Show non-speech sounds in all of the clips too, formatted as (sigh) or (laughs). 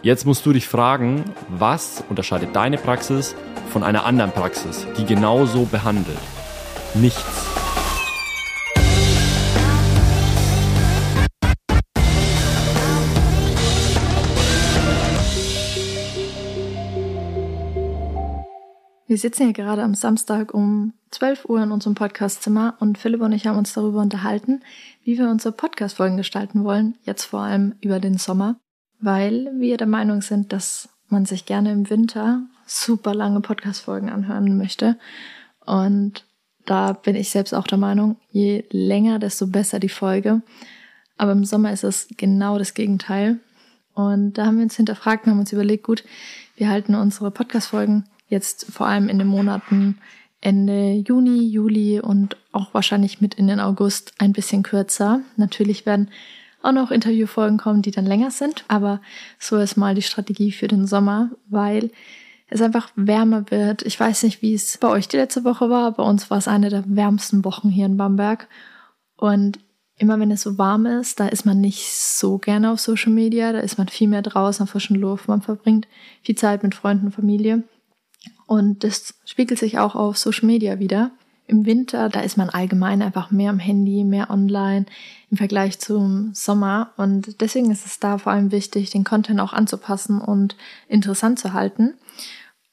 Jetzt musst du dich fragen, was unterscheidet deine Praxis von einer anderen Praxis, die genauso behandelt? Nichts. Wir sitzen hier gerade am Samstag um 12 Uhr in unserem Podcastzimmer und Philipp und ich haben uns darüber unterhalten, wie wir unsere Podcast-Folgen gestalten wollen, jetzt vor allem über den Sommer, weil wir der Meinung sind, dass man sich gerne im Winter super lange Podcast-Folgen anhören möchte. Und da bin ich selbst auch der Meinung, je länger, desto besser die Folge. Aber im Sommer ist es genau das Gegenteil. Und da haben wir uns hinterfragt und haben uns überlegt, gut, wir halten unsere Podcast-Folgen jetzt vor allem in den Monaten Ende Juni, Juli und auch wahrscheinlich mit in den August ein bisschen kürzer. Natürlich werden auch noch Interviewfolgen kommen, die dann länger sind, aber so ist mal die Strategie für den Sommer, weil es einfach wärmer wird. Ich weiß nicht, wie es bei euch die letzte Woche war. Bei uns war es eine der wärmsten Wochen hier in Bamberg. Und immer wenn es so warm ist, da ist man nicht so gerne auf Social Media, da ist man viel mehr draußen auf frischen Luft, man verbringt viel Zeit mit Freunden und Familie. Und das spiegelt sich auch auf Social Media wieder. Im Winter, da ist man allgemein einfach mehr am Handy, mehr online im Vergleich zum Sommer. Und deswegen ist es da vor allem wichtig, den Content auch anzupassen und interessant zu halten.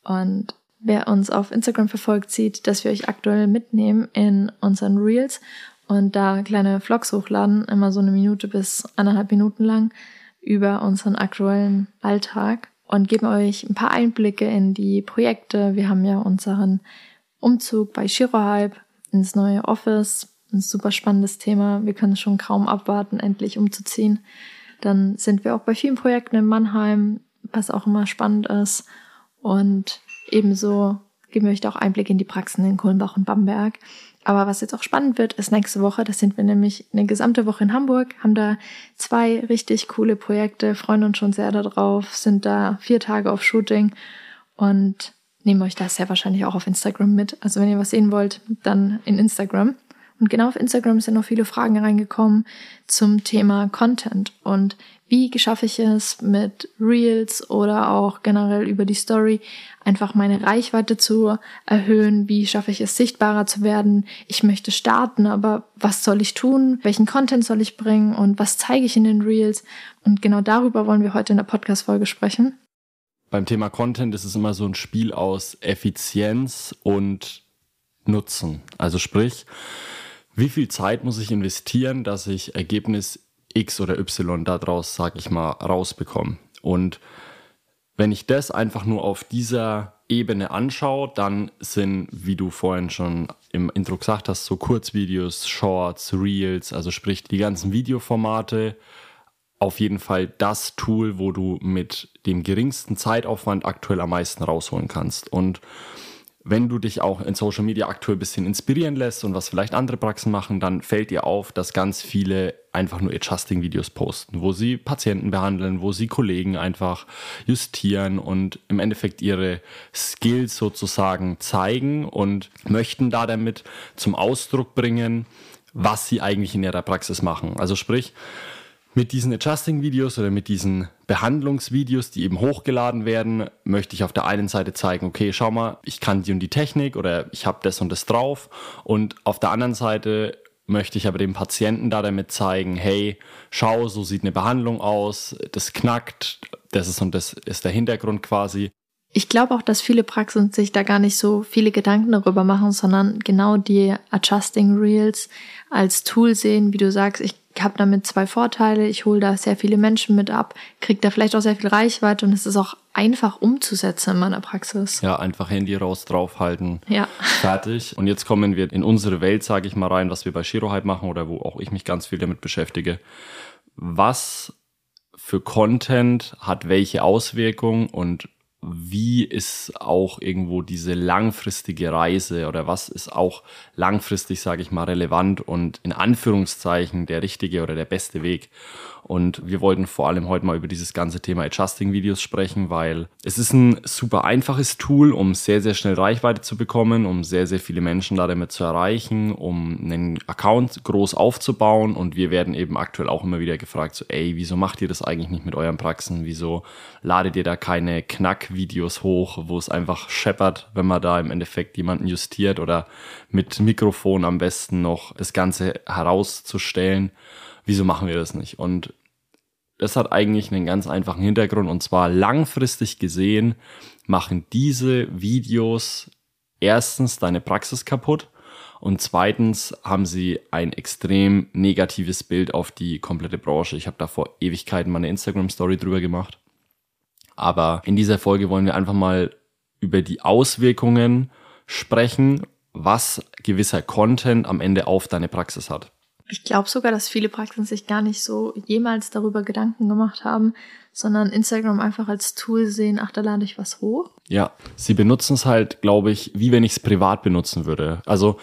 Und wer uns auf Instagram verfolgt, sieht, dass wir euch aktuell mitnehmen in unseren Reels und da kleine Vlogs hochladen, immer so eine Minute bis anderthalb Minuten lang über unseren aktuellen Alltag und geben euch ein paar Einblicke in die Projekte. Wir haben ja unseren Umzug bei Shirohype ins neue Office. Ein super spannendes Thema. Wir können schon kaum abwarten, endlich umzuziehen. Dann sind wir auch bei vielen Projekten in Mannheim, was auch immer spannend ist. Und ebenso geben wir euch da auch Einblicke in die Praxen in Kulmbach und Bamberg. Aber was jetzt auch spannend wird, ist nächste Woche. Da sind wir nämlich eine gesamte Woche in Hamburg, haben da zwei richtig coole Projekte, freuen uns schon sehr darauf, sind da vier Tage auf Shooting und nehmen euch das sehr wahrscheinlich auch auf Instagram mit. Also wenn ihr was sehen wollt, dann in Instagram. Und genau auf Instagram sind noch viele Fragen reingekommen zum Thema Content und wie schaffe ich es mit Reels oder auch generell über die Story einfach meine Reichweite zu erhöhen? Wie schaffe ich es sichtbarer zu werden? Ich möchte starten, aber was soll ich tun? Welchen Content soll ich bringen und was zeige ich in den Reels? Und genau darüber wollen wir heute in der Podcast-Folge sprechen. Beim Thema Content ist es immer so ein Spiel aus Effizienz und Nutzen. Also sprich, wie viel Zeit muss ich investieren, dass ich Ergebnis X oder Y daraus, sag ich mal, rausbekomme? Und wenn ich das einfach nur auf dieser Ebene anschaue, dann sind, wie du vorhin schon im Intro gesagt hast, so Kurzvideos, Shorts, Reels, also sprich die ganzen Videoformate, auf jeden Fall das Tool, wo du mit dem geringsten Zeitaufwand aktuell am meisten rausholen kannst. Und wenn du dich auch in Social Media aktuell ein bisschen inspirieren lässt und was vielleicht andere Praxen machen, dann fällt dir auf, dass ganz viele einfach nur Adjusting-Videos posten, wo sie Patienten behandeln, wo sie Kollegen einfach justieren und im Endeffekt ihre Skills sozusagen zeigen und möchten da damit zum Ausdruck bringen, was sie eigentlich in ihrer Praxis machen. Also sprich, mit diesen Adjusting-Videos oder mit diesen Behandlungsvideos, die eben hochgeladen werden, möchte ich auf der einen Seite zeigen, okay, schau mal, ich kann die und die Technik oder ich habe das und das drauf. Und auf der anderen Seite möchte ich aber dem Patienten da damit zeigen, hey, schau, so sieht eine Behandlung aus, das knackt, das ist und das ist der Hintergrund quasi. Ich glaube auch, dass viele Praxen sich da gar nicht so viele Gedanken darüber machen, sondern genau die Adjusting Reels als Tool sehen, wie du sagst, ich habe damit zwei Vorteile, ich hole da sehr viele Menschen mit ab, kriege da vielleicht auch sehr viel Reichweite und es ist auch einfach umzusetzen in meiner Praxis. Ja, einfach Handy raus, draufhalten, ja. fertig. Und jetzt kommen wir in unsere Welt, sage ich mal rein, was wir bei Shirohype machen oder wo auch ich mich ganz viel damit beschäftige. Was für Content hat welche Auswirkung und wie ist auch irgendwo diese langfristige Reise oder was ist auch langfristig, sage ich mal, relevant und in Anführungszeichen der richtige oder der beste Weg. Und wir wollten vor allem heute mal über dieses ganze Thema Adjusting-Videos sprechen, weil es ist ein super einfaches Tool, um sehr, sehr schnell Reichweite zu bekommen, um sehr, sehr viele Menschen da damit zu erreichen, um einen Account groß aufzubauen. Und wir werden eben aktuell auch immer wieder gefragt, so, ey, wieso macht ihr das eigentlich nicht mit euren Praxen? Wieso ladet ihr da keine Knack-Videos hoch, wo es einfach scheppert, wenn man da im Endeffekt jemanden justiert oder mit Mikrofon am besten noch das Ganze herauszustellen? Wieso machen wir das nicht? Und das hat eigentlich einen ganz einfachen Hintergrund und zwar langfristig gesehen machen diese Videos erstens deine Praxis kaputt und zweitens haben sie ein extrem negatives Bild auf die komplette Branche. Ich habe da vor Ewigkeiten mal eine Instagram-Story drüber gemacht. Aber in dieser Folge wollen wir einfach mal über die Auswirkungen sprechen, was gewisser Content am Ende auf deine Praxis hat. Ich glaube sogar, dass viele Praxen sich gar nicht so jemals darüber Gedanken gemacht haben, sondern Instagram einfach als Tool sehen, ach, da lade ich was hoch. Ja, sie benutzen es halt, glaube ich, wie wenn ich es privat benutzen würde. Also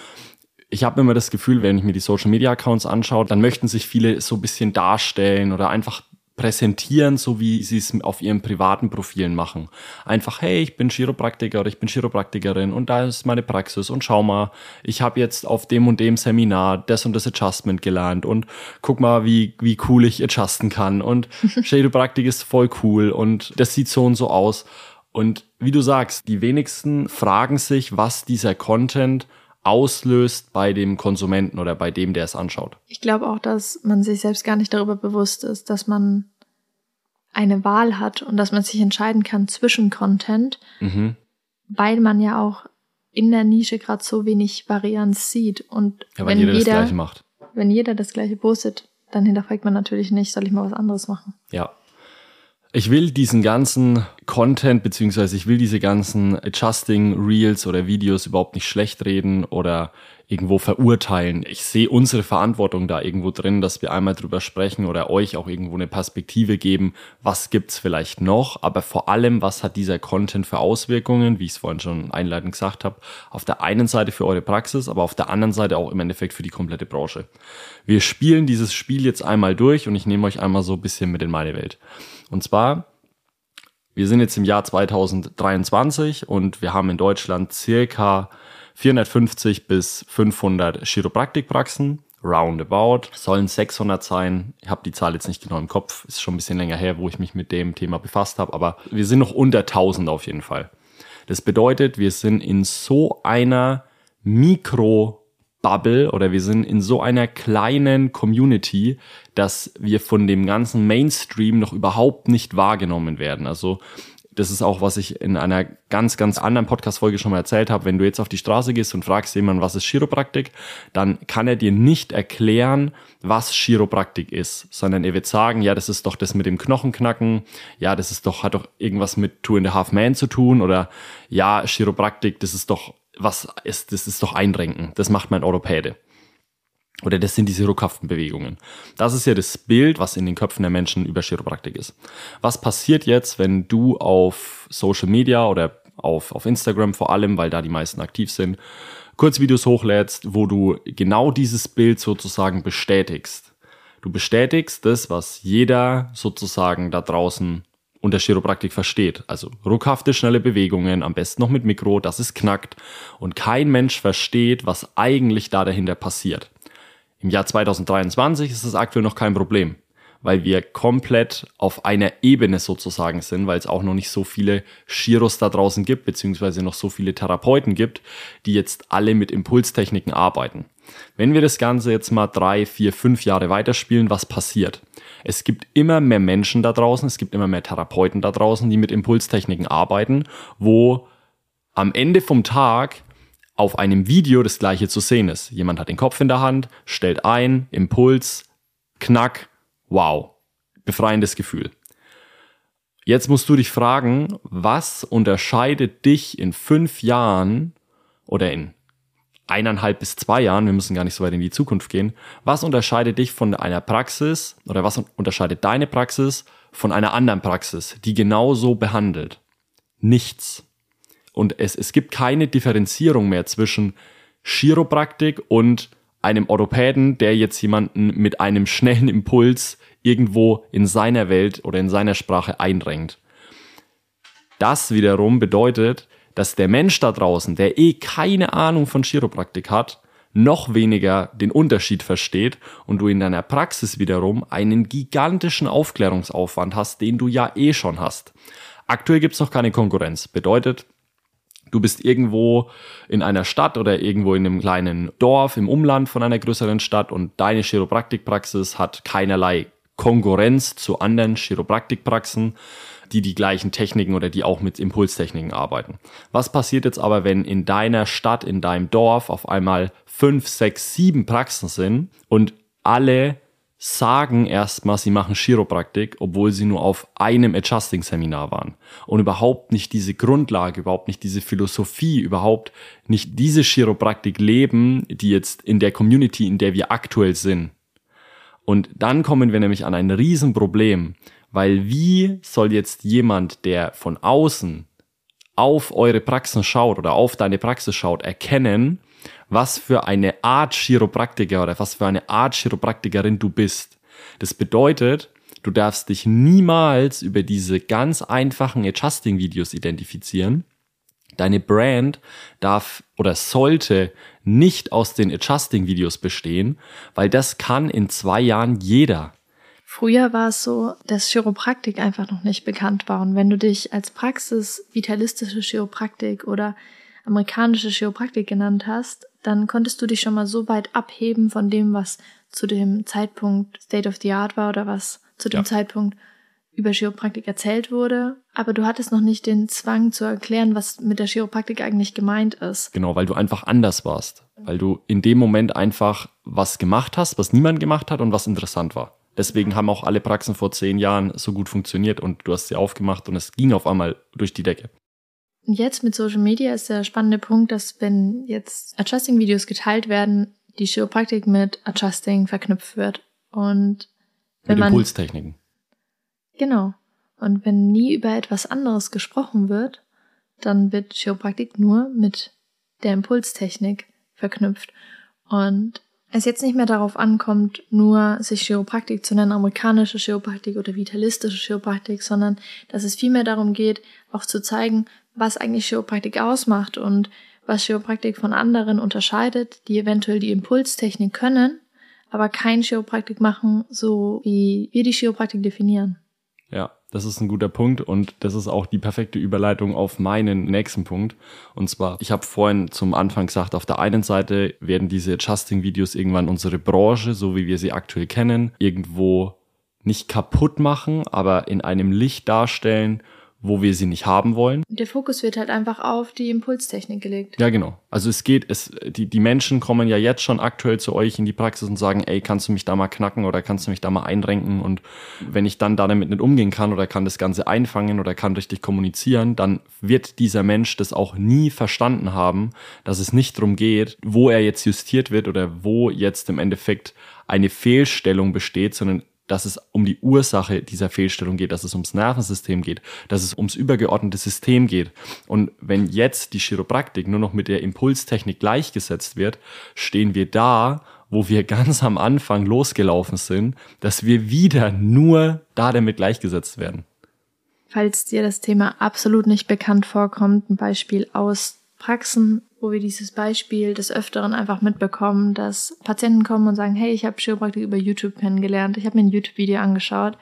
ich habe immer das Gefühl, wenn ich mir die Social Media Accounts anschaue, dann möchten sich viele so ein bisschen darstellen oder einfach präsentieren, so wie sie es auf ihren privaten Profilen machen. Einfach, hey, ich bin Chiropraktiker oder ich bin Chiropraktikerin und da ist meine Praxis und schau mal, ich habe jetzt auf dem und dem Seminar das und das Adjustment gelernt und guck mal, wie, wie cool ich adjusten kann und (laughs) Chiropraktik ist voll cool und das sieht so und so aus. Und wie du sagst, die wenigsten fragen sich, was dieser Content auslöst bei dem Konsumenten oder bei dem, der es anschaut. Ich glaube auch, dass man sich selbst gar nicht darüber bewusst ist, dass man eine Wahl hat und dass man sich entscheiden kann zwischen Content, mhm. weil man ja auch in der Nische gerade so wenig Varianz sieht. Und ja, wenn jeder, jeder das Gleiche macht. Wenn jeder das Gleiche postet, dann hinterfragt man natürlich nicht, soll ich mal was anderes machen. Ja, ich will diesen ganzen Content beziehungsweise ich will diese ganzen Adjusting Reels oder Videos überhaupt nicht schlecht reden oder irgendwo verurteilen. Ich sehe unsere Verantwortung da irgendwo drin, dass wir einmal drüber sprechen oder euch auch irgendwo eine Perspektive geben, was gibt's vielleicht noch, aber vor allem, was hat dieser Content für Auswirkungen, wie ich es vorhin schon einleitend gesagt habe, auf der einen Seite für eure Praxis, aber auf der anderen Seite auch im Endeffekt für die komplette Branche. Wir spielen dieses Spiel jetzt einmal durch und ich nehme euch einmal so ein bisschen mit in meine Welt. Und zwar, wir sind jetzt im Jahr 2023 und wir haben in Deutschland circa 450 bis 500 Chiropraktikpraxen. Roundabout. Sollen 600 sein. Ich habe die Zahl jetzt nicht genau im Kopf. Ist schon ein bisschen länger her, wo ich mich mit dem Thema befasst habe. Aber wir sind noch unter 1000 auf jeden Fall. Das bedeutet, wir sind in so einer Mikro Bubble oder wir sind in so einer kleinen Community, dass wir von dem ganzen Mainstream noch überhaupt nicht wahrgenommen werden. Also das ist auch, was ich in einer ganz, ganz anderen Podcast-Folge schon mal erzählt habe. Wenn du jetzt auf die Straße gehst und fragst jemanden, was ist Chiropraktik, dann kann er dir nicht erklären, was Chiropraktik ist, sondern er wird sagen, ja, das ist doch das mit dem Knochenknacken, ja, das ist doch, hat doch irgendwas mit Two and a Half Man zu tun oder ja, Chiropraktik, das ist doch was ist, das ist doch Einrenken. Das macht mein Orthopäde. Oder das sind diese ruckhaften Bewegungen. Das ist ja das Bild, was in den Köpfen der Menschen über Chiropraktik ist. Was passiert jetzt, wenn du auf Social Media oder auf, auf Instagram vor allem, weil da die meisten aktiv sind, Kurzvideos hochlädst, wo du genau dieses Bild sozusagen bestätigst. Du bestätigst das, was jeder sozusagen da draußen unter Chiropraktik versteht. Also ruckhafte, schnelle Bewegungen, am besten noch mit Mikro, dass es knackt und kein Mensch versteht, was eigentlich da dahinter passiert. Im Jahr 2023 ist das aktuell noch kein Problem, weil wir komplett auf einer Ebene sozusagen sind, weil es auch noch nicht so viele Chiros da draußen gibt, beziehungsweise noch so viele Therapeuten gibt, die jetzt alle mit Impulstechniken arbeiten. Wenn wir das Ganze jetzt mal drei, vier, fünf Jahre weiterspielen, was passiert? Es gibt immer mehr Menschen da draußen, es gibt immer mehr Therapeuten da draußen, die mit Impulstechniken arbeiten, wo am Ende vom Tag auf einem Video das gleiche zu sehen ist. Jemand hat den Kopf in der Hand, stellt ein, Impuls, Knack, wow, befreiendes Gefühl. Jetzt musst du dich fragen, was unterscheidet dich in fünf Jahren oder in eineinhalb bis zwei Jahren, wir müssen gar nicht so weit in die Zukunft gehen, was unterscheidet dich von einer Praxis oder was unterscheidet deine Praxis von einer anderen Praxis, die genauso behandelt? Nichts. Und es, es gibt keine Differenzierung mehr zwischen Chiropraktik und einem Orthopäden, der jetzt jemanden mit einem schnellen Impuls irgendwo in seiner Welt oder in seiner Sprache einrenkt. Das wiederum bedeutet, dass der Mensch da draußen, der eh keine Ahnung von Chiropraktik hat, noch weniger den Unterschied versteht und du in deiner Praxis wiederum einen gigantischen Aufklärungsaufwand hast, den du ja eh schon hast. Aktuell gibt's noch keine Konkurrenz. Bedeutet, du bist irgendwo in einer Stadt oder irgendwo in einem kleinen Dorf im Umland von einer größeren Stadt und deine Chiropraktikpraxis hat keinerlei Konkurrenz zu anderen Chiropraktikpraxen die die gleichen Techniken oder die auch mit Impulstechniken arbeiten. Was passiert jetzt aber, wenn in deiner Stadt, in deinem Dorf auf einmal fünf, sechs, sieben Praxen sind und alle sagen erstmal, sie machen Chiropraktik, obwohl sie nur auf einem Adjusting-Seminar waren und überhaupt nicht diese Grundlage, überhaupt nicht diese Philosophie, überhaupt nicht diese Chiropraktik leben, die jetzt in der Community, in der wir aktuell sind. Und dann kommen wir nämlich an ein Riesenproblem, weil wie soll jetzt jemand, der von außen auf eure Praxen schaut oder auf deine Praxis schaut, erkennen, was für eine Art Chiropraktiker oder was für eine Art Chiropraktikerin du bist. Das bedeutet, du darfst dich niemals über diese ganz einfachen Adjusting-Videos identifizieren. Deine Brand darf oder sollte nicht aus den Adjusting-Videos bestehen, weil das kann in zwei Jahren jeder. Früher war es so, dass Chiropraktik einfach noch nicht bekannt war. Und wenn du dich als Praxis vitalistische Chiropraktik oder amerikanische Chiropraktik genannt hast, dann konntest du dich schon mal so weit abheben von dem, was zu dem Zeitpunkt State of the Art war oder was zu dem ja. Zeitpunkt über Chiropraktik erzählt wurde, aber du hattest noch nicht den Zwang zu erklären, was mit der Chiropraktik eigentlich gemeint ist. Genau, weil du einfach anders warst, weil du in dem Moment einfach was gemacht hast, was niemand gemacht hat und was interessant war. Deswegen haben auch alle Praxen vor zehn Jahren so gut funktioniert und du hast sie aufgemacht und es ging auf einmal durch die Decke. Und jetzt mit Social Media ist der spannende Punkt, dass wenn jetzt Adjusting-Videos geteilt werden, die Chiropraktik mit Adjusting verknüpft wird. Und wenn mit Impulstechniken. Genau. Und wenn nie über etwas anderes gesprochen wird, dann wird Chiropraktik nur mit der Impulstechnik verknüpft. Und es jetzt nicht mehr darauf ankommt, nur sich Chiropraktik zu nennen, amerikanische Chiropraktik oder vitalistische Chiropraktik, sondern dass es vielmehr darum geht, auch zu zeigen, was eigentlich Chiropraktik ausmacht und was Chiropraktik von anderen unterscheidet, die eventuell die Impulstechnik können, aber kein Chiropraktik machen, so wie wir die Chiropraktik definieren. Ja, das ist ein guter Punkt und das ist auch die perfekte Überleitung auf meinen nächsten Punkt. Und zwar, ich habe vorhin zum Anfang gesagt, auf der einen Seite werden diese Adjusting-Videos irgendwann unsere Branche, so wie wir sie aktuell kennen, irgendwo nicht kaputt machen, aber in einem Licht darstellen, wo wir sie nicht haben wollen. Der Fokus wird halt einfach auf die Impulstechnik gelegt. Ja, genau. Also es geht, es, die, die Menschen kommen ja jetzt schon aktuell zu euch in die Praxis und sagen, ey, kannst du mich da mal knacken oder kannst du mich da mal einrenken? Und wenn ich dann damit nicht umgehen kann oder kann das Ganze einfangen oder kann richtig kommunizieren, dann wird dieser Mensch das auch nie verstanden haben, dass es nicht darum geht, wo er jetzt justiert wird oder wo jetzt im Endeffekt eine Fehlstellung besteht, sondern dass es um die Ursache dieser Fehlstellung geht, dass es ums Nervensystem geht, dass es ums übergeordnete System geht. Und wenn jetzt die Chiropraktik nur noch mit der Impulstechnik gleichgesetzt wird, stehen wir da, wo wir (laughs) ganz am Anfang losgelaufen sind, dass wir wieder nur da damit gleichgesetzt werden. Falls dir das Thema absolut nicht bekannt vorkommt, ein Beispiel aus Praxen, wo wir dieses Beispiel des Öfteren einfach mitbekommen, dass Patienten kommen und sagen, hey, ich habe Chiropraktik über YouTube kennengelernt, ich habe mir ein YouTube-Video angeschaut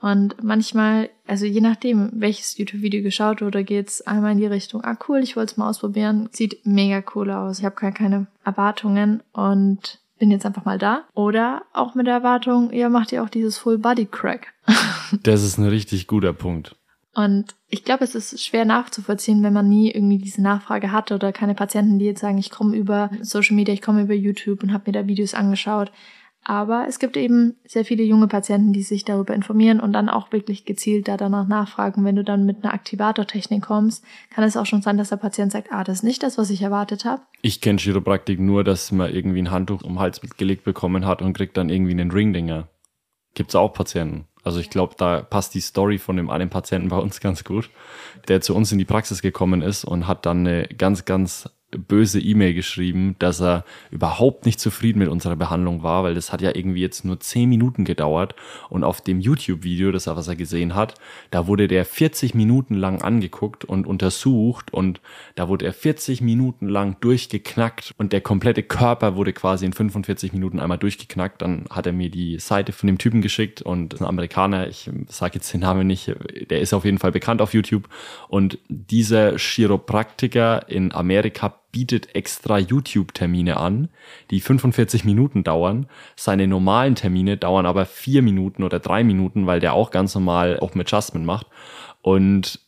und manchmal, also je nachdem, welches YouTube-Video geschaut wurde, geht's einmal in die Richtung, ah cool, ich wollte es mal ausprobieren, sieht mega cool aus, ich habe gar keine Erwartungen und bin jetzt einfach mal da. Oder auch mit der Erwartung, ja, macht ihr auch dieses Full-Body-Crack. das ist ein richtig guter Punkt. Und ich glaube, es ist schwer nachzuvollziehen, wenn man nie irgendwie diese Nachfrage hatte oder keine Patienten, die jetzt sagen, ich komme über Social Media, ich komme über YouTube und habe mir da Videos angeschaut. Aber es gibt eben sehr viele junge Patienten, die sich darüber informieren und dann auch wirklich gezielt da danach nachfragen. Wenn du dann mit einer Aktivatortechnik kommst, kann es auch schon sein, dass der Patient sagt, ah, das ist nicht das, was ich erwartet habe. Ich kenne Chiropraktik nur, dass man irgendwie ein Handtuch um den Hals gelegt bekommen hat und kriegt dann irgendwie einen Ringdinger. Gibt's auch Patienten. Also ich glaube, da passt die Story von dem einen Patienten bei uns ganz gut, der zu uns in die Praxis gekommen ist und hat dann eine ganz, ganz böse E-Mail geschrieben, dass er überhaupt nicht zufrieden mit unserer Behandlung war, weil das hat ja irgendwie jetzt nur 10 Minuten gedauert und auf dem YouTube-Video, das er, was er gesehen hat, da wurde der 40 Minuten lang angeguckt und untersucht und da wurde er 40 Minuten lang durchgeknackt und der komplette Körper wurde quasi in 45 Minuten einmal durchgeknackt. Dann hat er mir die Seite von dem Typen geschickt und ein Amerikaner, ich sage jetzt den Namen nicht, der ist auf jeden Fall bekannt auf YouTube und dieser Chiropraktiker in Amerika bietet extra YouTube-Termine an, die 45 Minuten dauern. Seine normalen Termine dauern aber vier Minuten oder drei Minuten, weil der auch ganz normal Open Adjustment macht. Und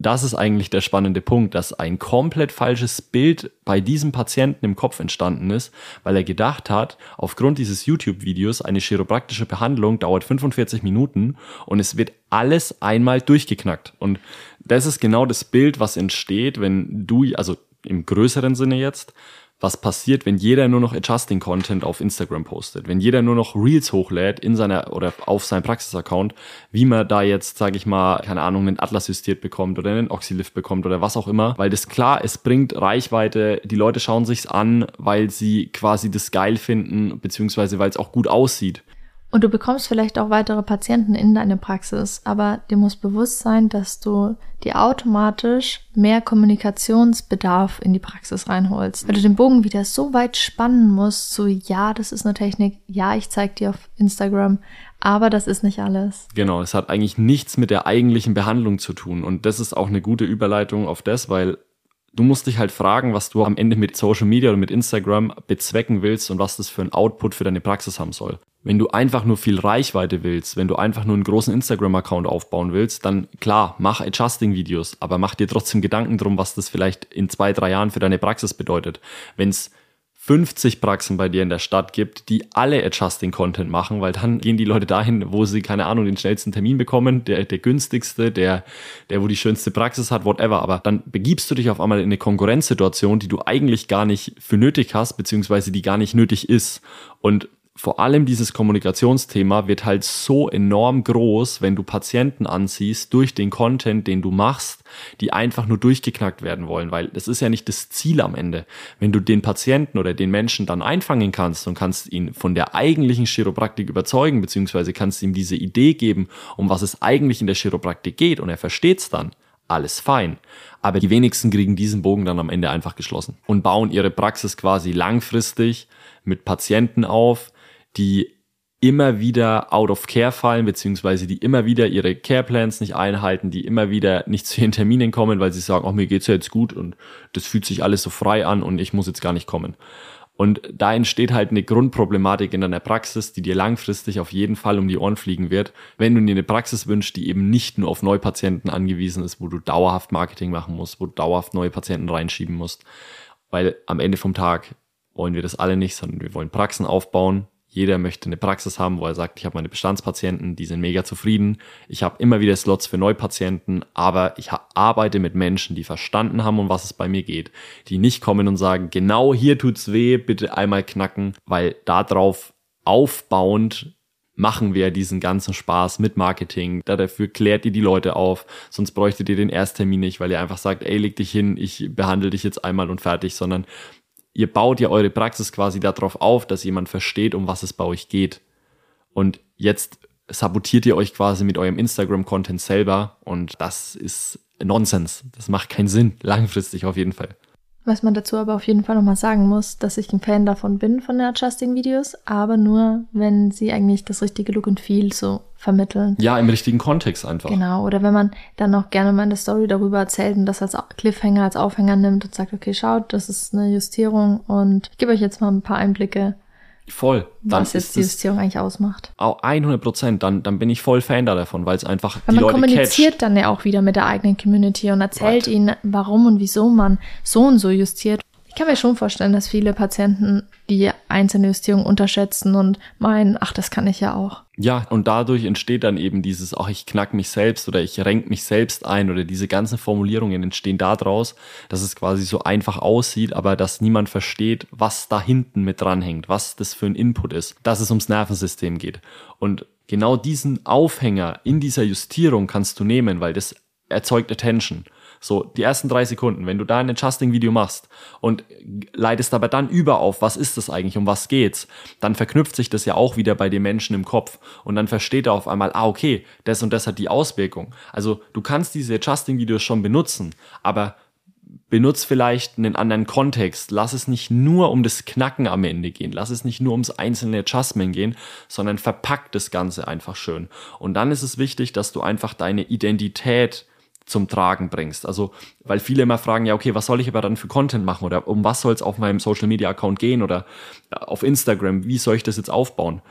das ist eigentlich der spannende Punkt, dass ein komplett falsches Bild bei diesem Patienten im Kopf entstanden ist, weil er gedacht hat, aufgrund dieses YouTube-Videos, eine chiropraktische Behandlung dauert 45 Minuten und es wird alles einmal durchgeknackt. Und das ist genau das Bild, was entsteht, wenn du, also im größeren Sinne jetzt, was passiert, wenn jeder nur noch Adjusting Content auf Instagram postet, wenn jeder nur noch Reels hochlädt in seiner oder auf seinem Praxisaccount, wie man da jetzt, sage ich mal, keine Ahnung, einen Atlas justiert bekommt oder einen Oxylift bekommt oder was auch immer, weil das klar, es bringt Reichweite, die Leute schauen sich's an, weil sie quasi das geil finden, beziehungsweise weil es auch gut aussieht. Und du bekommst vielleicht auch weitere Patienten in deine Praxis, aber dir muss bewusst sein, dass du dir automatisch mehr Kommunikationsbedarf in die Praxis reinholst. Weil du den Bogen wieder so weit spannen musst, so ja, das ist eine Technik, ja, ich zeig dir auf Instagram, aber das ist nicht alles. Genau, es hat eigentlich nichts mit der eigentlichen Behandlung zu tun. Und das ist auch eine gute Überleitung auf das, weil du musst dich halt fragen, was du am Ende mit Social Media oder mit Instagram bezwecken willst und was das für ein Output für deine Praxis haben soll. Wenn du einfach nur viel Reichweite willst, wenn du einfach nur einen großen Instagram-Account aufbauen willst, dann klar, mach Adjusting-Videos, aber mach dir trotzdem Gedanken drum, was das vielleicht in zwei, drei Jahren für deine Praxis bedeutet. Wenn es 50 Praxen bei dir in der Stadt gibt, die alle Adjusting-Content machen, weil dann gehen die Leute dahin, wo sie, keine Ahnung, den schnellsten Termin bekommen, der, der günstigste, der, der, wo die schönste Praxis hat, whatever. Aber dann begibst du dich auf einmal in eine Konkurrenzsituation, die du eigentlich gar nicht für nötig hast, beziehungsweise die gar nicht nötig ist. Und vor allem dieses Kommunikationsthema wird halt so enorm groß, wenn du Patienten ansiehst durch den Content, den du machst, die einfach nur durchgeknackt werden wollen, weil das ist ja nicht das Ziel am Ende. Wenn du den Patienten oder den Menschen dann einfangen kannst und kannst ihn von der eigentlichen Chiropraktik überzeugen, beziehungsweise kannst ihm diese Idee geben, um was es eigentlich in der Chiropraktik geht und er versteht's dann, alles fein. Aber die wenigsten kriegen diesen Bogen dann am Ende einfach geschlossen und bauen ihre Praxis quasi langfristig mit Patienten auf, die immer wieder out of care fallen, beziehungsweise die immer wieder ihre Care Plans nicht einhalten, die immer wieder nicht zu ihren Terminen kommen, weil sie sagen, oh, mir geht's ja jetzt gut und das fühlt sich alles so frei an und ich muss jetzt gar nicht kommen. Und da entsteht halt eine Grundproblematik in deiner Praxis, die dir langfristig auf jeden Fall um die Ohren fliegen wird, wenn du dir eine Praxis wünschst, die eben nicht nur auf Neupatienten angewiesen ist, wo du dauerhaft Marketing machen musst, wo du dauerhaft neue Patienten reinschieben musst. Weil am Ende vom Tag wollen wir das alle nicht, sondern wir wollen Praxen aufbauen, jeder möchte eine Praxis haben, wo er sagt, ich habe meine Bestandspatienten, die sind mega zufrieden. Ich habe immer wieder Slots für Neupatienten, aber ich arbeite mit Menschen, die verstanden haben, um was es bei mir geht, die nicht kommen und sagen, genau hier tut's weh, bitte einmal knacken, weil darauf aufbauend machen wir diesen ganzen Spaß mit Marketing. Da dafür klärt ihr die Leute auf, sonst bräuchtet ihr den Ersttermin nicht, weil ihr einfach sagt, ey, leg dich hin, ich behandle dich jetzt einmal und fertig, sondern ihr baut ja eure Praxis quasi darauf auf, dass jemand versteht, um was es bei euch geht. Und jetzt sabotiert ihr euch quasi mit eurem Instagram-Content selber und das ist Nonsens. Das macht keinen Sinn, langfristig auf jeden Fall. Was man dazu aber auf jeden Fall nochmal sagen muss, dass ich ein Fan davon bin von den Adjusting-Videos, aber nur, wenn sie eigentlich das richtige Look and Feel so vermitteln. Ja, im richtigen Kontext einfach. Genau, oder wenn man dann auch gerne mal eine Story darüber erzählt und das als Cliffhanger, als Aufhänger nimmt und sagt, okay, schaut, das ist eine Justierung und ich gebe euch jetzt mal ein paar Einblicke Voll. Dann was jetzt die Justierung eigentlich ausmacht. Auch 100 Prozent. Dann, dann bin ich voll Fan davon, weil es einfach weil die Leute Man kommuniziert catcht. dann ja auch wieder mit der eigenen Community und erzählt right. ihnen, warum und wieso man so und so justiert kann mir schon vorstellen, dass viele Patienten die einzelne Justierung unterschätzen und meinen, ach, das kann ich ja auch. Ja, und dadurch entsteht dann eben dieses, ach, ich knack mich selbst oder ich renk mich selbst ein oder diese ganzen Formulierungen entstehen daraus, dass es quasi so einfach aussieht, aber dass niemand versteht, was da hinten mit dranhängt, was das für ein Input ist, dass es ums Nervensystem geht. Und genau diesen Aufhänger in dieser Justierung kannst du nehmen, weil das erzeugt Attention. So, die ersten drei Sekunden, wenn du da ein Adjusting-Video machst und leitest aber dann über auf, was ist das eigentlich, um was geht's, dann verknüpft sich das ja auch wieder bei den Menschen im Kopf und dann versteht er auf einmal, ah, okay, das und das hat die Auswirkung. Also du kannst diese Adjusting-Videos schon benutzen, aber benutz vielleicht einen anderen Kontext. Lass es nicht nur um das Knacken am Ende gehen. Lass es nicht nur ums einzelne Adjustment gehen, sondern verpack das Ganze einfach schön. Und dann ist es wichtig, dass du einfach deine Identität zum Tragen bringst. Also, weil viele immer fragen, ja, okay, was soll ich aber dann für Content machen oder um was soll es auf meinem Social Media Account gehen oder auf Instagram, wie soll ich das jetzt aufbauen?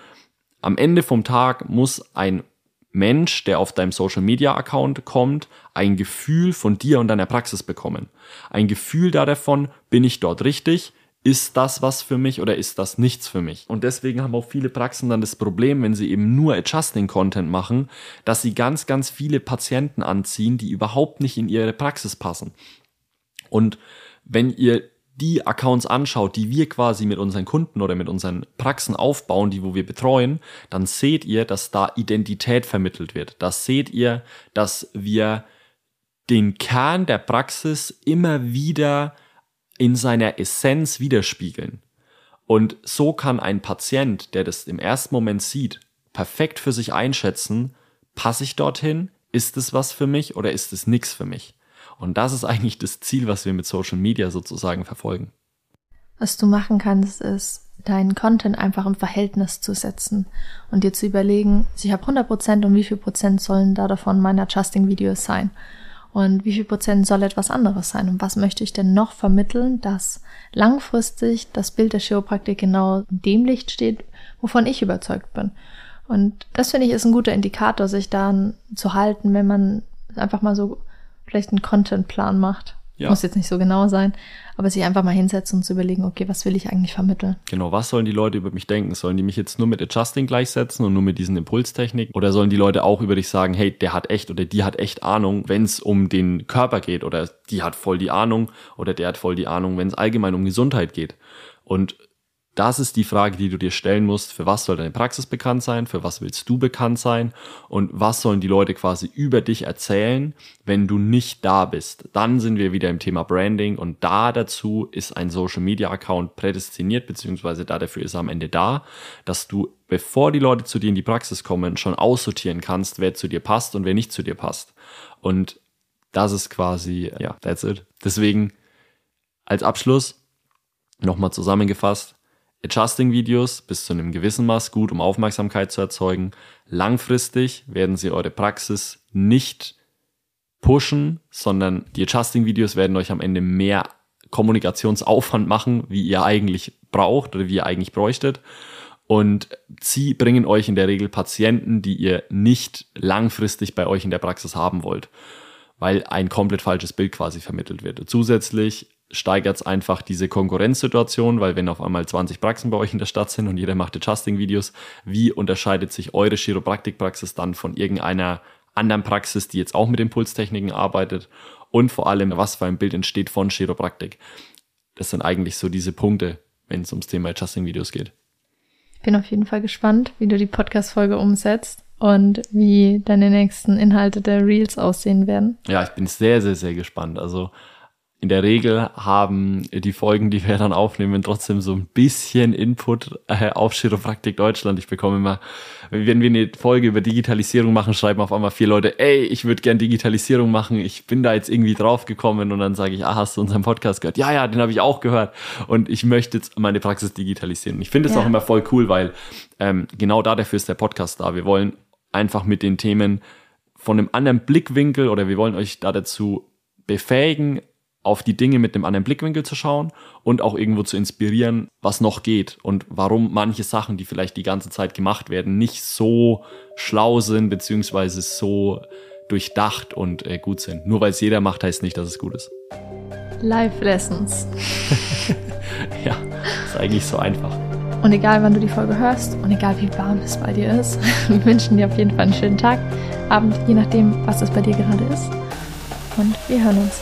Am Ende vom Tag muss ein Mensch, der auf deinem Social Media Account kommt, ein Gefühl von dir und deiner Praxis bekommen. Ein Gefühl davon, bin ich dort richtig? Ist das was für mich oder ist das nichts für mich? Und deswegen haben auch viele Praxen dann das Problem, wenn sie eben nur Adjusting Content machen, dass sie ganz, ganz viele Patienten anziehen, die überhaupt nicht in ihre Praxis passen. Und wenn ihr die Accounts anschaut, die wir quasi mit unseren Kunden oder mit unseren Praxen aufbauen, die wo wir betreuen, dann seht ihr, dass da Identität vermittelt wird. Das seht ihr, dass wir den Kern der Praxis immer wieder in seiner Essenz widerspiegeln. Und so kann ein Patient, der das im ersten Moment sieht, perfekt für sich einschätzen, passe ich dorthin, ist es was für mich oder ist es nichts für mich? Und das ist eigentlich das Ziel, was wir mit Social Media sozusagen verfolgen. Was du machen kannst, ist, deinen Content einfach im Verhältnis zu setzen und dir zu überlegen, ich habe 100 Prozent und wie viel Prozent sollen da davon meine Adjusting-Videos sein? Und wie viel Prozent soll etwas anderes sein? Und was möchte ich denn noch vermitteln, dass langfristig das Bild der Chiropraktik genau in dem Licht steht, wovon ich überzeugt bin? Und das finde ich ist ein guter Indikator, sich dann zu halten, wenn man einfach mal so vielleicht einen Contentplan macht. Ja. Muss jetzt nicht so genau sein, aber sich einfach mal hinsetzen und zu überlegen, okay, was will ich eigentlich vermitteln? Genau, was sollen die Leute über mich denken? Sollen die mich jetzt nur mit Adjusting gleichsetzen und nur mit diesen Impulstechniken? Oder sollen die Leute auch über dich sagen, hey, der hat echt oder die hat echt Ahnung, wenn es um den Körper geht oder die hat voll die Ahnung oder der hat voll die Ahnung, wenn es allgemein um Gesundheit geht? Und das ist die Frage, die du dir stellen musst. Für was soll deine Praxis bekannt sein? Für was willst du bekannt sein? Und was sollen die Leute quasi über dich erzählen, wenn du nicht da bist? Dann sind wir wieder im Thema Branding und da dazu ist ein Social Media Account prädestiniert, beziehungsweise da dafür ist er am Ende da, dass du, bevor die Leute zu dir in die Praxis kommen, schon aussortieren kannst, wer zu dir passt und wer nicht zu dir passt. Und das ist quasi, ja, that's it. Deswegen als Abschluss nochmal zusammengefasst, Adjusting-Videos bis zu einem gewissen Maß gut, um Aufmerksamkeit zu erzeugen. Langfristig werden sie eure Praxis nicht pushen, sondern die Adjusting-Videos werden euch am Ende mehr Kommunikationsaufwand machen, wie ihr eigentlich braucht oder wie ihr eigentlich bräuchtet. Und sie bringen euch in der Regel Patienten, die ihr nicht langfristig bei euch in der Praxis haben wollt, weil ein komplett falsches Bild quasi vermittelt wird. Zusätzlich steigert es einfach diese Konkurrenzsituation, weil wenn auf einmal 20 Praxen bei euch in der Stadt sind und jeder macht Adjusting-Videos, wie unterscheidet sich eure Chiropraktikpraxis dann von irgendeiner anderen Praxis, die jetzt auch mit Impulstechniken arbeitet? Und vor allem, was für ein Bild entsteht von Chiropraktik? Das sind eigentlich so diese Punkte, wenn es ums Thema Adjusting-Videos geht. Ich bin auf jeden Fall gespannt, wie du die Podcast-Folge umsetzt und wie deine nächsten Inhalte der Reels aussehen werden. Ja, ich bin sehr, sehr, sehr gespannt. Also in der Regel haben die Folgen, die wir dann aufnehmen, trotzdem so ein bisschen Input äh, auf Chiropraktik Deutschland. Ich bekomme immer, wenn wir eine Folge über Digitalisierung machen, schreiben auf einmal vier Leute, ey, ich würde gern Digitalisierung machen, ich bin da jetzt irgendwie drauf gekommen und dann sage ich, ah, hast du unseren Podcast gehört? Ja, ja, den habe ich auch gehört und ich möchte jetzt meine Praxis digitalisieren. Ich finde es ja. auch immer voll cool, weil ähm, genau da dafür ist der Podcast da. Wir wollen einfach mit den Themen von einem anderen Blickwinkel oder wir wollen euch da dazu befähigen, auf die Dinge mit einem anderen Blickwinkel zu schauen und auch irgendwo zu inspirieren, was noch geht und warum manche Sachen, die vielleicht die ganze Zeit gemacht werden, nicht so schlau sind, beziehungsweise so durchdacht und äh, gut sind. Nur weil es jeder macht, heißt nicht, dass es gut ist. Life Lessons. (laughs) ja, ist eigentlich so einfach. Und egal, wann du die Folge hörst und egal, wie warm es bei dir ist, (laughs) wir wünschen dir auf jeden Fall einen schönen Tag, Abend, je nachdem, was es bei dir gerade ist. Und wir hören uns.